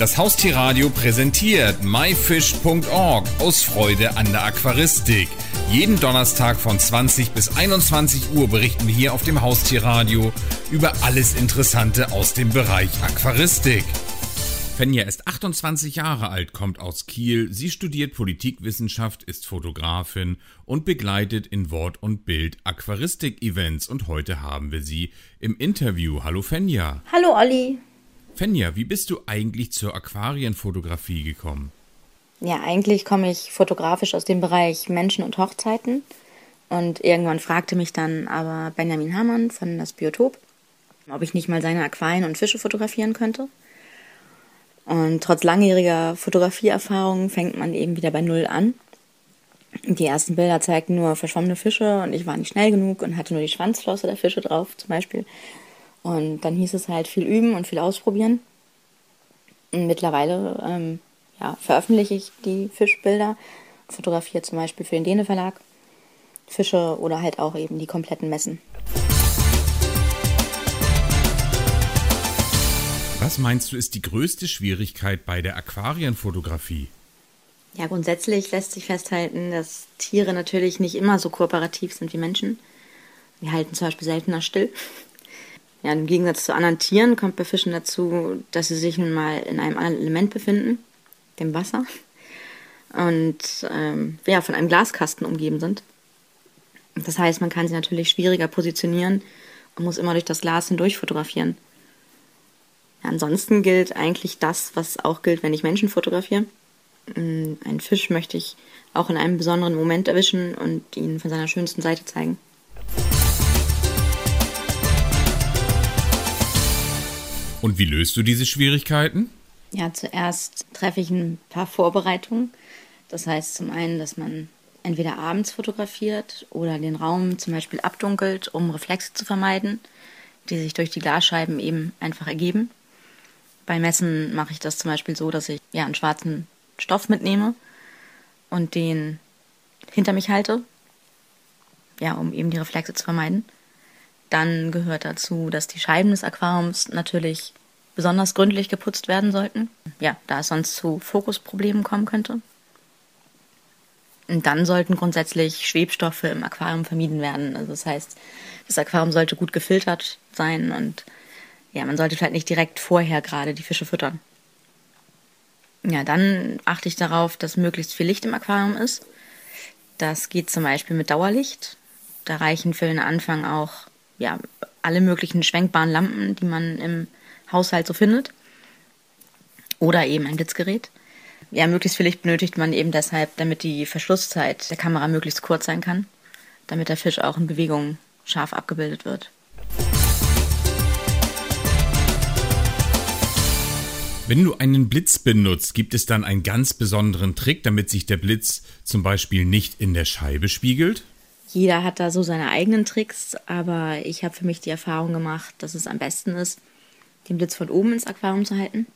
Das Haustierradio präsentiert myfish.org aus Freude an der Aquaristik. Jeden Donnerstag von 20 bis 21 Uhr berichten wir hier auf dem Haustierradio über alles Interessante aus dem Bereich Aquaristik. Fenja ist 28 Jahre alt, kommt aus Kiel. Sie studiert Politikwissenschaft, ist Fotografin und begleitet in Wort und Bild Aquaristik-Events. Und heute haben wir sie im Interview. Hallo Fenja. Hallo Olli. Fenja, wie bist du eigentlich zur Aquarienfotografie gekommen? Ja, eigentlich komme ich fotografisch aus dem Bereich Menschen und Hochzeiten. Und irgendwann fragte mich dann aber Benjamin Hamann von das Biotop, ob ich nicht mal seine Aquarien und Fische fotografieren könnte. Und trotz langjähriger Fotografieerfahrung fängt man eben wieder bei Null an. Die ersten Bilder zeigten nur verschwommene Fische und ich war nicht schnell genug und hatte nur die Schwanzflosse der Fische drauf zum Beispiel. Und dann hieß es halt viel üben und viel ausprobieren. Und mittlerweile ähm, ja, veröffentliche ich die Fischbilder, fotografiere zum Beispiel für den Däne Verlag Fische oder halt auch eben die kompletten Messen. Was meinst du ist die größte Schwierigkeit bei der Aquarienfotografie? Ja, grundsätzlich lässt sich festhalten, dass Tiere natürlich nicht immer so kooperativ sind wie Menschen. Die halten zum Beispiel seltener still. Ja, im Gegensatz zu anderen Tieren kommt bei Fischen dazu, dass sie sich nun mal in einem anderen Element befinden, dem Wasser, und ähm, ja, von einem Glaskasten umgeben sind. Das heißt, man kann sie natürlich schwieriger positionieren und muss immer durch das Glas hindurch fotografieren. Ja, ansonsten gilt eigentlich das, was auch gilt, wenn ich Menschen fotografiere. Mm, einen Fisch möchte ich auch in einem besonderen Moment erwischen und ihn von seiner schönsten Seite zeigen. Und wie löst du diese Schwierigkeiten? Ja, zuerst treffe ich ein paar Vorbereitungen. Das heißt zum einen, dass man entweder abends fotografiert oder den Raum zum Beispiel abdunkelt, um Reflexe zu vermeiden, die sich durch die Glasscheiben eben einfach ergeben. Bei Messen mache ich das zum Beispiel so, dass ich ja einen schwarzen Stoff mitnehme und den hinter mich halte, ja, um eben die Reflexe zu vermeiden. Dann gehört dazu, dass die Scheiben des Aquariums natürlich besonders gründlich geputzt werden sollten. Ja, da es sonst zu Fokusproblemen kommen könnte. Und dann sollten grundsätzlich Schwebstoffe im Aquarium vermieden werden. Also das heißt, das Aquarium sollte gut gefiltert sein und ja, man sollte vielleicht nicht direkt vorher gerade die Fische füttern. Ja, dann achte ich darauf, dass möglichst viel Licht im Aquarium ist. Das geht zum Beispiel mit Dauerlicht. Da reichen für den Anfang auch ja, alle möglichen schwenkbaren Lampen, die man im Haushalt so findet. Oder eben ein Blitzgerät. Ja, möglichst viel Licht benötigt man eben deshalb, damit die Verschlusszeit der Kamera möglichst kurz sein kann, damit der Fisch auch in Bewegung scharf abgebildet wird. Wenn du einen Blitz benutzt, gibt es dann einen ganz besonderen Trick, damit sich der Blitz zum Beispiel nicht in der Scheibe spiegelt? Jeder hat da so seine eigenen Tricks, aber ich habe für mich die Erfahrung gemacht, dass es am besten ist, den Blitz von oben ins Aquarium zu halten.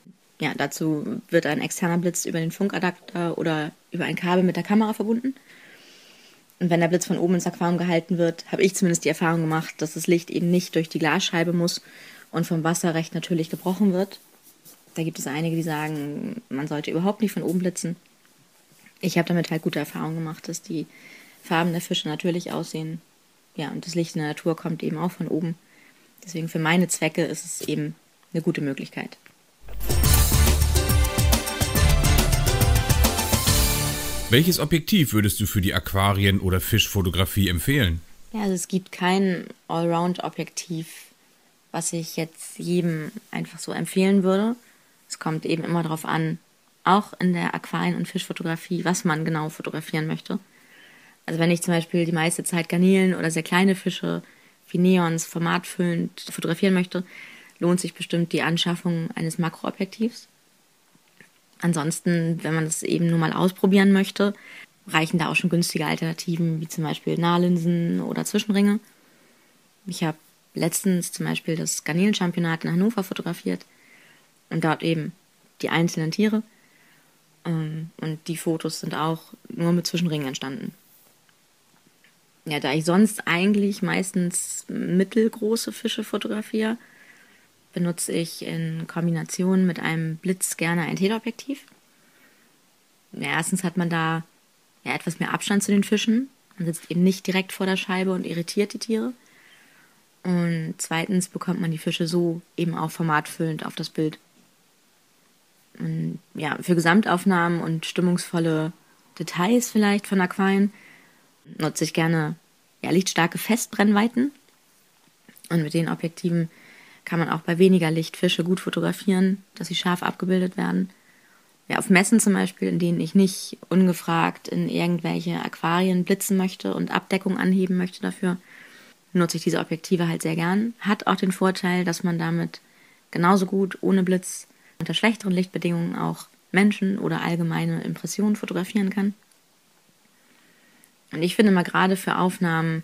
Ja, dazu wird ein externer Blitz über den Funkadapter oder über ein Kabel mit der Kamera verbunden. Und wenn der Blitz von oben ins Aquarium gehalten wird, habe ich zumindest die Erfahrung gemacht, dass das Licht eben nicht durch die Glasscheibe muss und vom Wasser recht natürlich gebrochen wird. Da gibt es einige, die sagen, man sollte überhaupt nicht von oben blitzen. Ich habe damit halt gute Erfahrungen gemacht, dass die Farben der Fische natürlich aussehen. Ja, und das Licht in der Natur kommt eben auch von oben. Deswegen für meine Zwecke ist es eben eine gute Möglichkeit. Welches Objektiv würdest du für die Aquarien- oder Fischfotografie empfehlen? Ja, also es gibt kein Allround-Objektiv, was ich jetzt jedem einfach so empfehlen würde. Es kommt eben immer darauf an, auch in der Aquarien- und Fischfotografie, was man genau fotografieren möchte. Also wenn ich zum Beispiel die meiste Zeit Garnelen oder sehr kleine Fische wie Neons formatfüllend fotografieren möchte, lohnt sich bestimmt die Anschaffung eines Makroobjektivs. Ansonsten, wenn man das eben nur mal ausprobieren möchte, reichen da auch schon günstige Alternativen, wie zum Beispiel Nahlinsen oder Zwischenringe. Ich habe letztens zum Beispiel das Garnelenchampionat in Hannover fotografiert und dort eben die einzelnen Tiere. Ähm, und die Fotos sind auch nur mit Zwischenringen entstanden. Ja, da ich sonst eigentlich meistens mittelgroße Fische fotografiere, benutze ich in Kombination mit einem Blitz gerne ein Teleobjektiv. Ja, erstens hat man da ja, etwas mehr Abstand zu den Fischen. Man sitzt eben nicht direkt vor der Scheibe und irritiert die Tiere. Und zweitens bekommt man die Fische so eben auch formatfüllend auf das Bild. Und ja, für Gesamtaufnahmen und stimmungsvolle Details vielleicht von Aquarien nutze ich gerne ja, lichtstarke Festbrennweiten. Und mit den Objektiven kann man auch bei weniger Licht Fische gut fotografieren, dass sie scharf abgebildet werden. Ja, auf Messen zum Beispiel, in denen ich nicht ungefragt in irgendwelche Aquarien blitzen möchte und Abdeckung anheben möchte dafür, nutze ich diese Objektive halt sehr gern. Hat auch den Vorteil, dass man damit genauso gut ohne Blitz unter schlechteren Lichtbedingungen auch Menschen oder allgemeine Impressionen fotografieren kann. Und ich finde mal gerade für Aufnahmen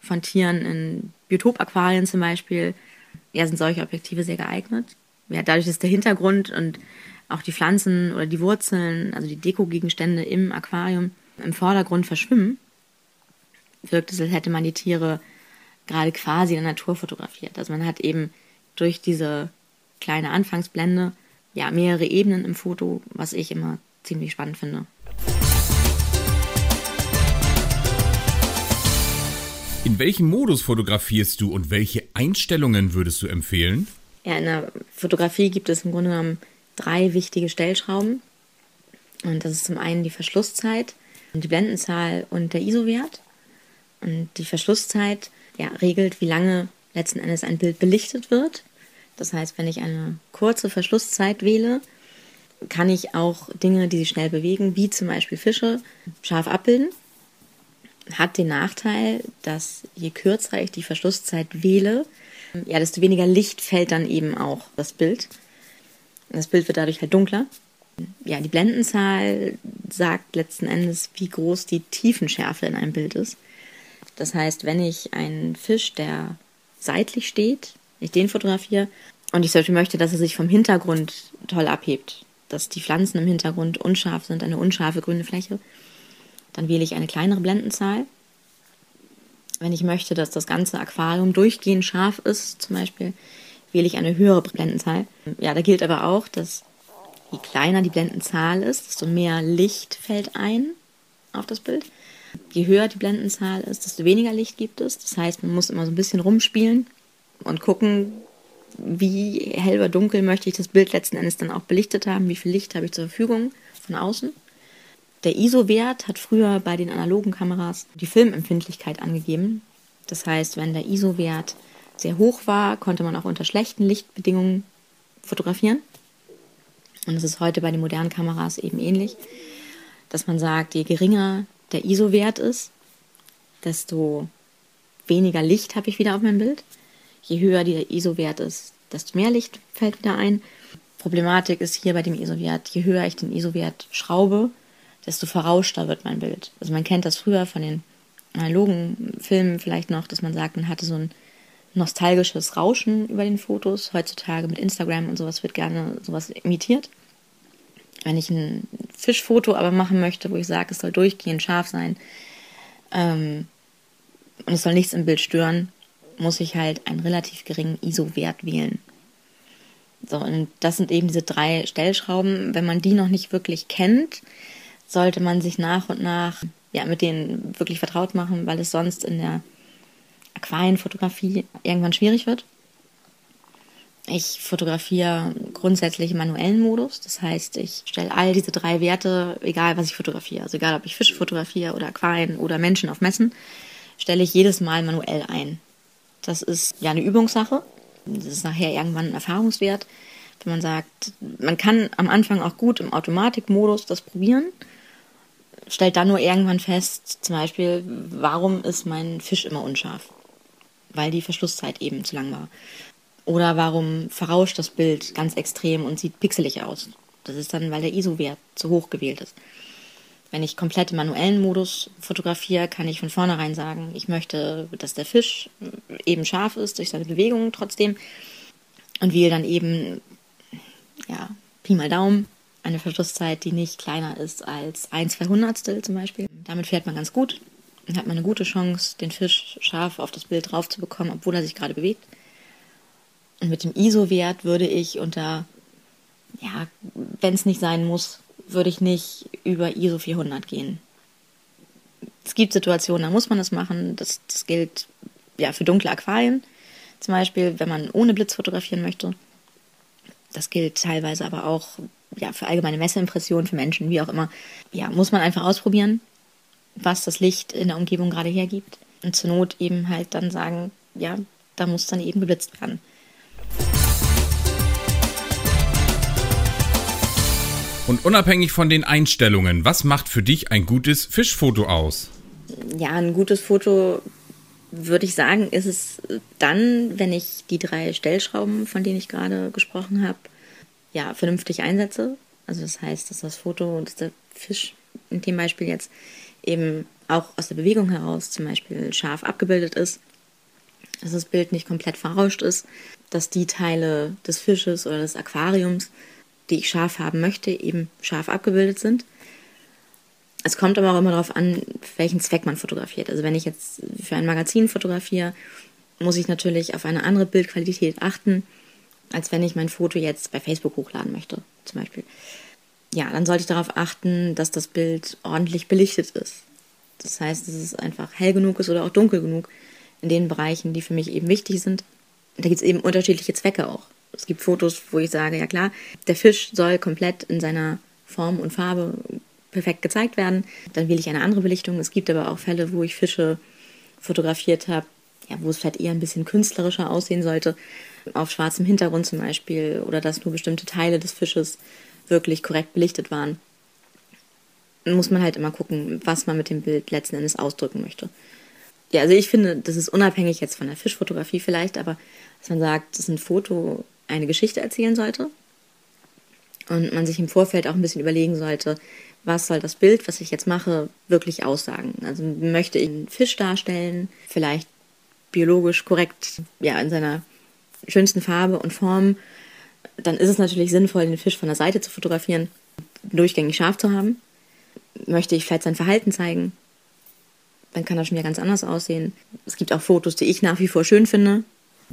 von Tieren in Biotopaquarien zum Beispiel, ja, sind solche Objektive sehr geeignet. Ja, dadurch ist der Hintergrund und auch die Pflanzen oder die Wurzeln, also die Dekogegenstände im Aquarium im Vordergrund verschwimmen, wirkt es, als hätte man die Tiere gerade quasi in der Natur fotografiert. Also man hat eben durch diese kleine Anfangsblende ja mehrere Ebenen im Foto, was ich immer ziemlich spannend finde. In welchem Modus fotografierst du und welche Einstellungen würdest du empfehlen? Ja, in der Fotografie gibt es im Grunde genommen drei wichtige Stellschrauben. Und das ist zum einen die Verschlusszeit, die Blendenzahl und der ISO-Wert. Und die Verschlusszeit ja, regelt, wie lange letzten Endes ein Bild belichtet wird. Das heißt, wenn ich eine kurze Verschlusszeit wähle, kann ich auch Dinge, die sich schnell bewegen, wie zum Beispiel Fische, scharf abbilden. Hat den Nachteil, dass je kürzer ich die Verschlusszeit wähle, ja, desto weniger Licht fällt dann eben auch das Bild. Das Bild wird dadurch halt dunkler. Ja, die Blendenzahl sagt letzten Endes, wie groß die Tiefenschärfe in einem Bild ist. Das heißt, wenn ich einen Fisch, der seitlich steht, ich den fotografiere und ich sollte möchte, dass er sich vom Hintergrund toll abhebt, dass die Pflanzen im Hintergrund unscharf sind, eine unscharfe grüne Fläche, dann wähle ich eine kleinere Blendenzahl. Wenn ich möchte, dass das ganze Aquarium durchgehend scharf ist, zum Beispiel, wähle ich eine höhere Blendenzahl. Ja, da gilt aber auch, dass je kleiner die Blendenzahl ist, desto mehr Licht fällt ein auf das Bild. Je höher die Blendenzahl ist, desto weniger Licht gibt es. Das heißt, man muss immer so ein bisschen rumspielen und gucken, wie hell oder dunkel möchte ich das Bild letzten Endes dann auch belichtet haben, wie viel Licht habe ich zur Verfügung von außen. Der ISO-Wert hat früher bei den analogen Kameras die Filmempfindlichkeit angegeben. Das heißt, wenn der ISO-Wert sehr hoch war, konnte man auch unter schlechten Lichtbedingungen fotografieren. Und es ist heute bei den modernen Kameras eben ähnlich, dass man sagt, je geringer der ISO-Wert ist, desto weniger Licht habe ich wieder auf meinem Bild. Je höher der ISO-Wert ist, desto mehr Licht fällt wieder ein. Problematik ist hier bei dem ISO-Wert, je höher ich den ISO-Wert schraube, desto verrauschter wird mein Bild. Also man kennt das früher von den analogen Filmen vielleicht noch, dass man sagt, man hatte so ein nostalgisches Rauschen über den Fotos. Heutzutage mit Instagram und sowas wird gerne sowas imitiert. Wenn ich ein Fischfoto aber machen möchte, wo ich sage, es soll durchgehend scharf sein ähm, und es soll nichts im Bild stören, muss ich halt einen relativ geringen ISO-Wert wählen. So, und das sind eben diese drei Stellschrauben. Wenn man die noch nicht wirklich kennt, sollte man sich nach und nach ja, mit denen wirklich vertraut machen, weil es sonst in der Aquarienfotografie irgendwann schwierig wird. Ich fotografiere grundsätzlich im manuellen Modus. Das heißt, ich stelle all diese drei Werte, egal was ich fotografiere, also egal ob ich Fische fotografiere oder Aquarien oder Menschen auf Messen, stelle ich jedes Mal manuell ein. Das ist ja eine Übungssache. Das ist nachher irgendwann ein Erfahrungswert. Wenn man sagt, man kann am Anfang auch gut im Automatikmodus das probieren, stellt dann nur irgendwann fest, zum Beispiel, warum ist mein Fisch immer unscharf? Weil die Verschlusszeit eben zu lang war. Oder warum verrauscht das Bild ganz extrem und sieht pixelig aus? Das ist dann, weil der ISO-Wert zu hoch gewählt ist. Wenn ich komplett im manuellen Modus fotografiere, kann ich von vornherein sagen, ich möchte, dass der Fisch eben scharf ist durch seine Bewegungen trotzdem und wähle dann eben, ja, Pi mal Daumen, eine Verschlusszeit, die nicht kleiner ist als ein Zweihundertstel zum Beispiel. Damit fährt man ganz gut und hat man eine gute Chance, den Fisch scharf auf das Bild drauf zu bekommen, obwohl er sich gerade bewegt. Und mit dem ISO-Wert würde ich unter, ja, wenn es nicht sein muss, würde ich nicht über ISO 400 gehen. Es gibt Situationen, da muss man das machen. Das, das gilt ja für dunkle Aquarien zum Beispiel, wenn man ohne Blitz fotografieren möchte. Das gilt teilweise aber auch ja, für allgemeine Messeimpressionen, für Menschen, wie auch immer. Ja, muss man einfach ausprobieren, was das Licht in der Umgebung gerade hergibt. Und zur Not eben halt dann sagen, ja, da muss dann eben geblitzt werden. Und unabhängig von den Einstellungen, was macht für dich ein gutes Fischfoto aus? Ja, ein gutes Foto würde ich sagen, ist es dann, wenn ich die drei Stellschrauben, von denen ich gerade gesprochen habe, ja, vernünftig einsetze. Also das heißt, dass das Foto, dass der Fisch in dem Beispiel jetzt eben auch aus der Bewegung heraus zum Beispiel scharf abgebildet ist, dass das Bild nicht komplett verrauscht ist, dass die Teile des Fisches oder des Aquariums die ich scharf haben möchte, eben scharf abgebildet sind. Es kommt aber auch immer darauf an, welchen Zweck man fotografiert. Also wenn ich jetzt für ein Magazin fotografiere, muss ich natürlich auf eine andere Bildqualität achten, als wenn ich mein Foto jetzt bei Facebook hochladen möchte, zum Beispiel. Ja, dann sollte ich darauf achten, dass das Bild ordentlich belichtet ist. Das heißt, dass es einfach hell genug ist oder auch dunkel genug in den Bereichen, die für mich eben wichtig sind. Da gibt es eben unterschiedliche Zwecke auch. Es gibt Fotos, wo ich sage, ja klar, der Fisch soll komplett in seiner Form und Farbe perfekt gezeigt werden. Dann wähle ich eine andere Belichtung. Es gibt aber auch Fälle, wo ich Fische fotografiert habe, ja, wo es vielleicht eher ein bisschen künstlerischer aussehen sollte, auf schwarzem Hintergrund zum Beispiel, oder dass nur bestimmte Teile des Fisches wirklich korrekt belichtet waren. Muss man halt immer gucken, was man mit dem Bild letzten Endes ausdrücken möchte. Ja, also ich finde, das ist unabhängig jetzt von der Fischfotografie vielleicht, aber dass man sagt, das ist ein Foto eine Geschichte erzählen sollte und man sich im Vorfeld auch ein bisschen überlegen sollte, was soll das Bild, was ich jetzt mache, wirklich aussagen. Also möchte ich einen Fisch darstellen, vielleicht biologisch korrekt, ja, in seiner schönsten Farbe und Form, dann ist es natürlich sinnvoll, den Fisch von der Seite zu fotografieren, durchgängig scharf zu haben. Möchte ich vielleicht sein Verhalten zeigen, dann kann das schon wieder ganz anders aussehen. Es gibt auch Fotos, die ich nach wie vor schön finde,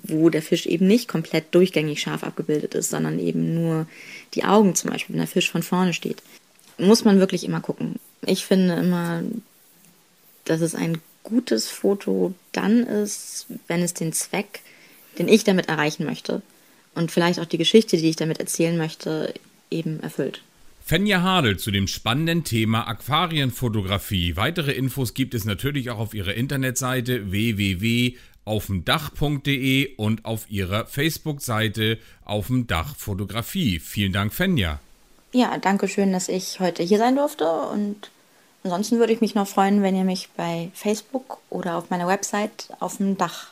wo der Fisch eben nicht komplett durchgängig scharf abgebildet ist, sondern eben nur die Augen zum Beispiel, wenn der Fisch von vorne steht. Muss man wirklich immer gucken. Ich finde immer, dass es ein gutes Foto dann ist, wenn es den Zweck, den ich damit erreichen möchte und vielleicht auch die Geschichte, die ich damit erzählen möchte, eben erfüllt. Fenja Hadel zu dem spannenden Thema Aquarienfotografie. Weitere Infos gibt es natürlich auch auf ihrer Internetseite www auf dem Dach.de und auf ihrer Facebook-Seite auf dem Dach Fotografie. Vielen Dank, Fenja. Ja, danke schön, dass ich heute hier sein durfte und ansonsten würde ich mich noch freuen, wenn ihr mich bei Facebook oder auf meiner Website auf dem Dach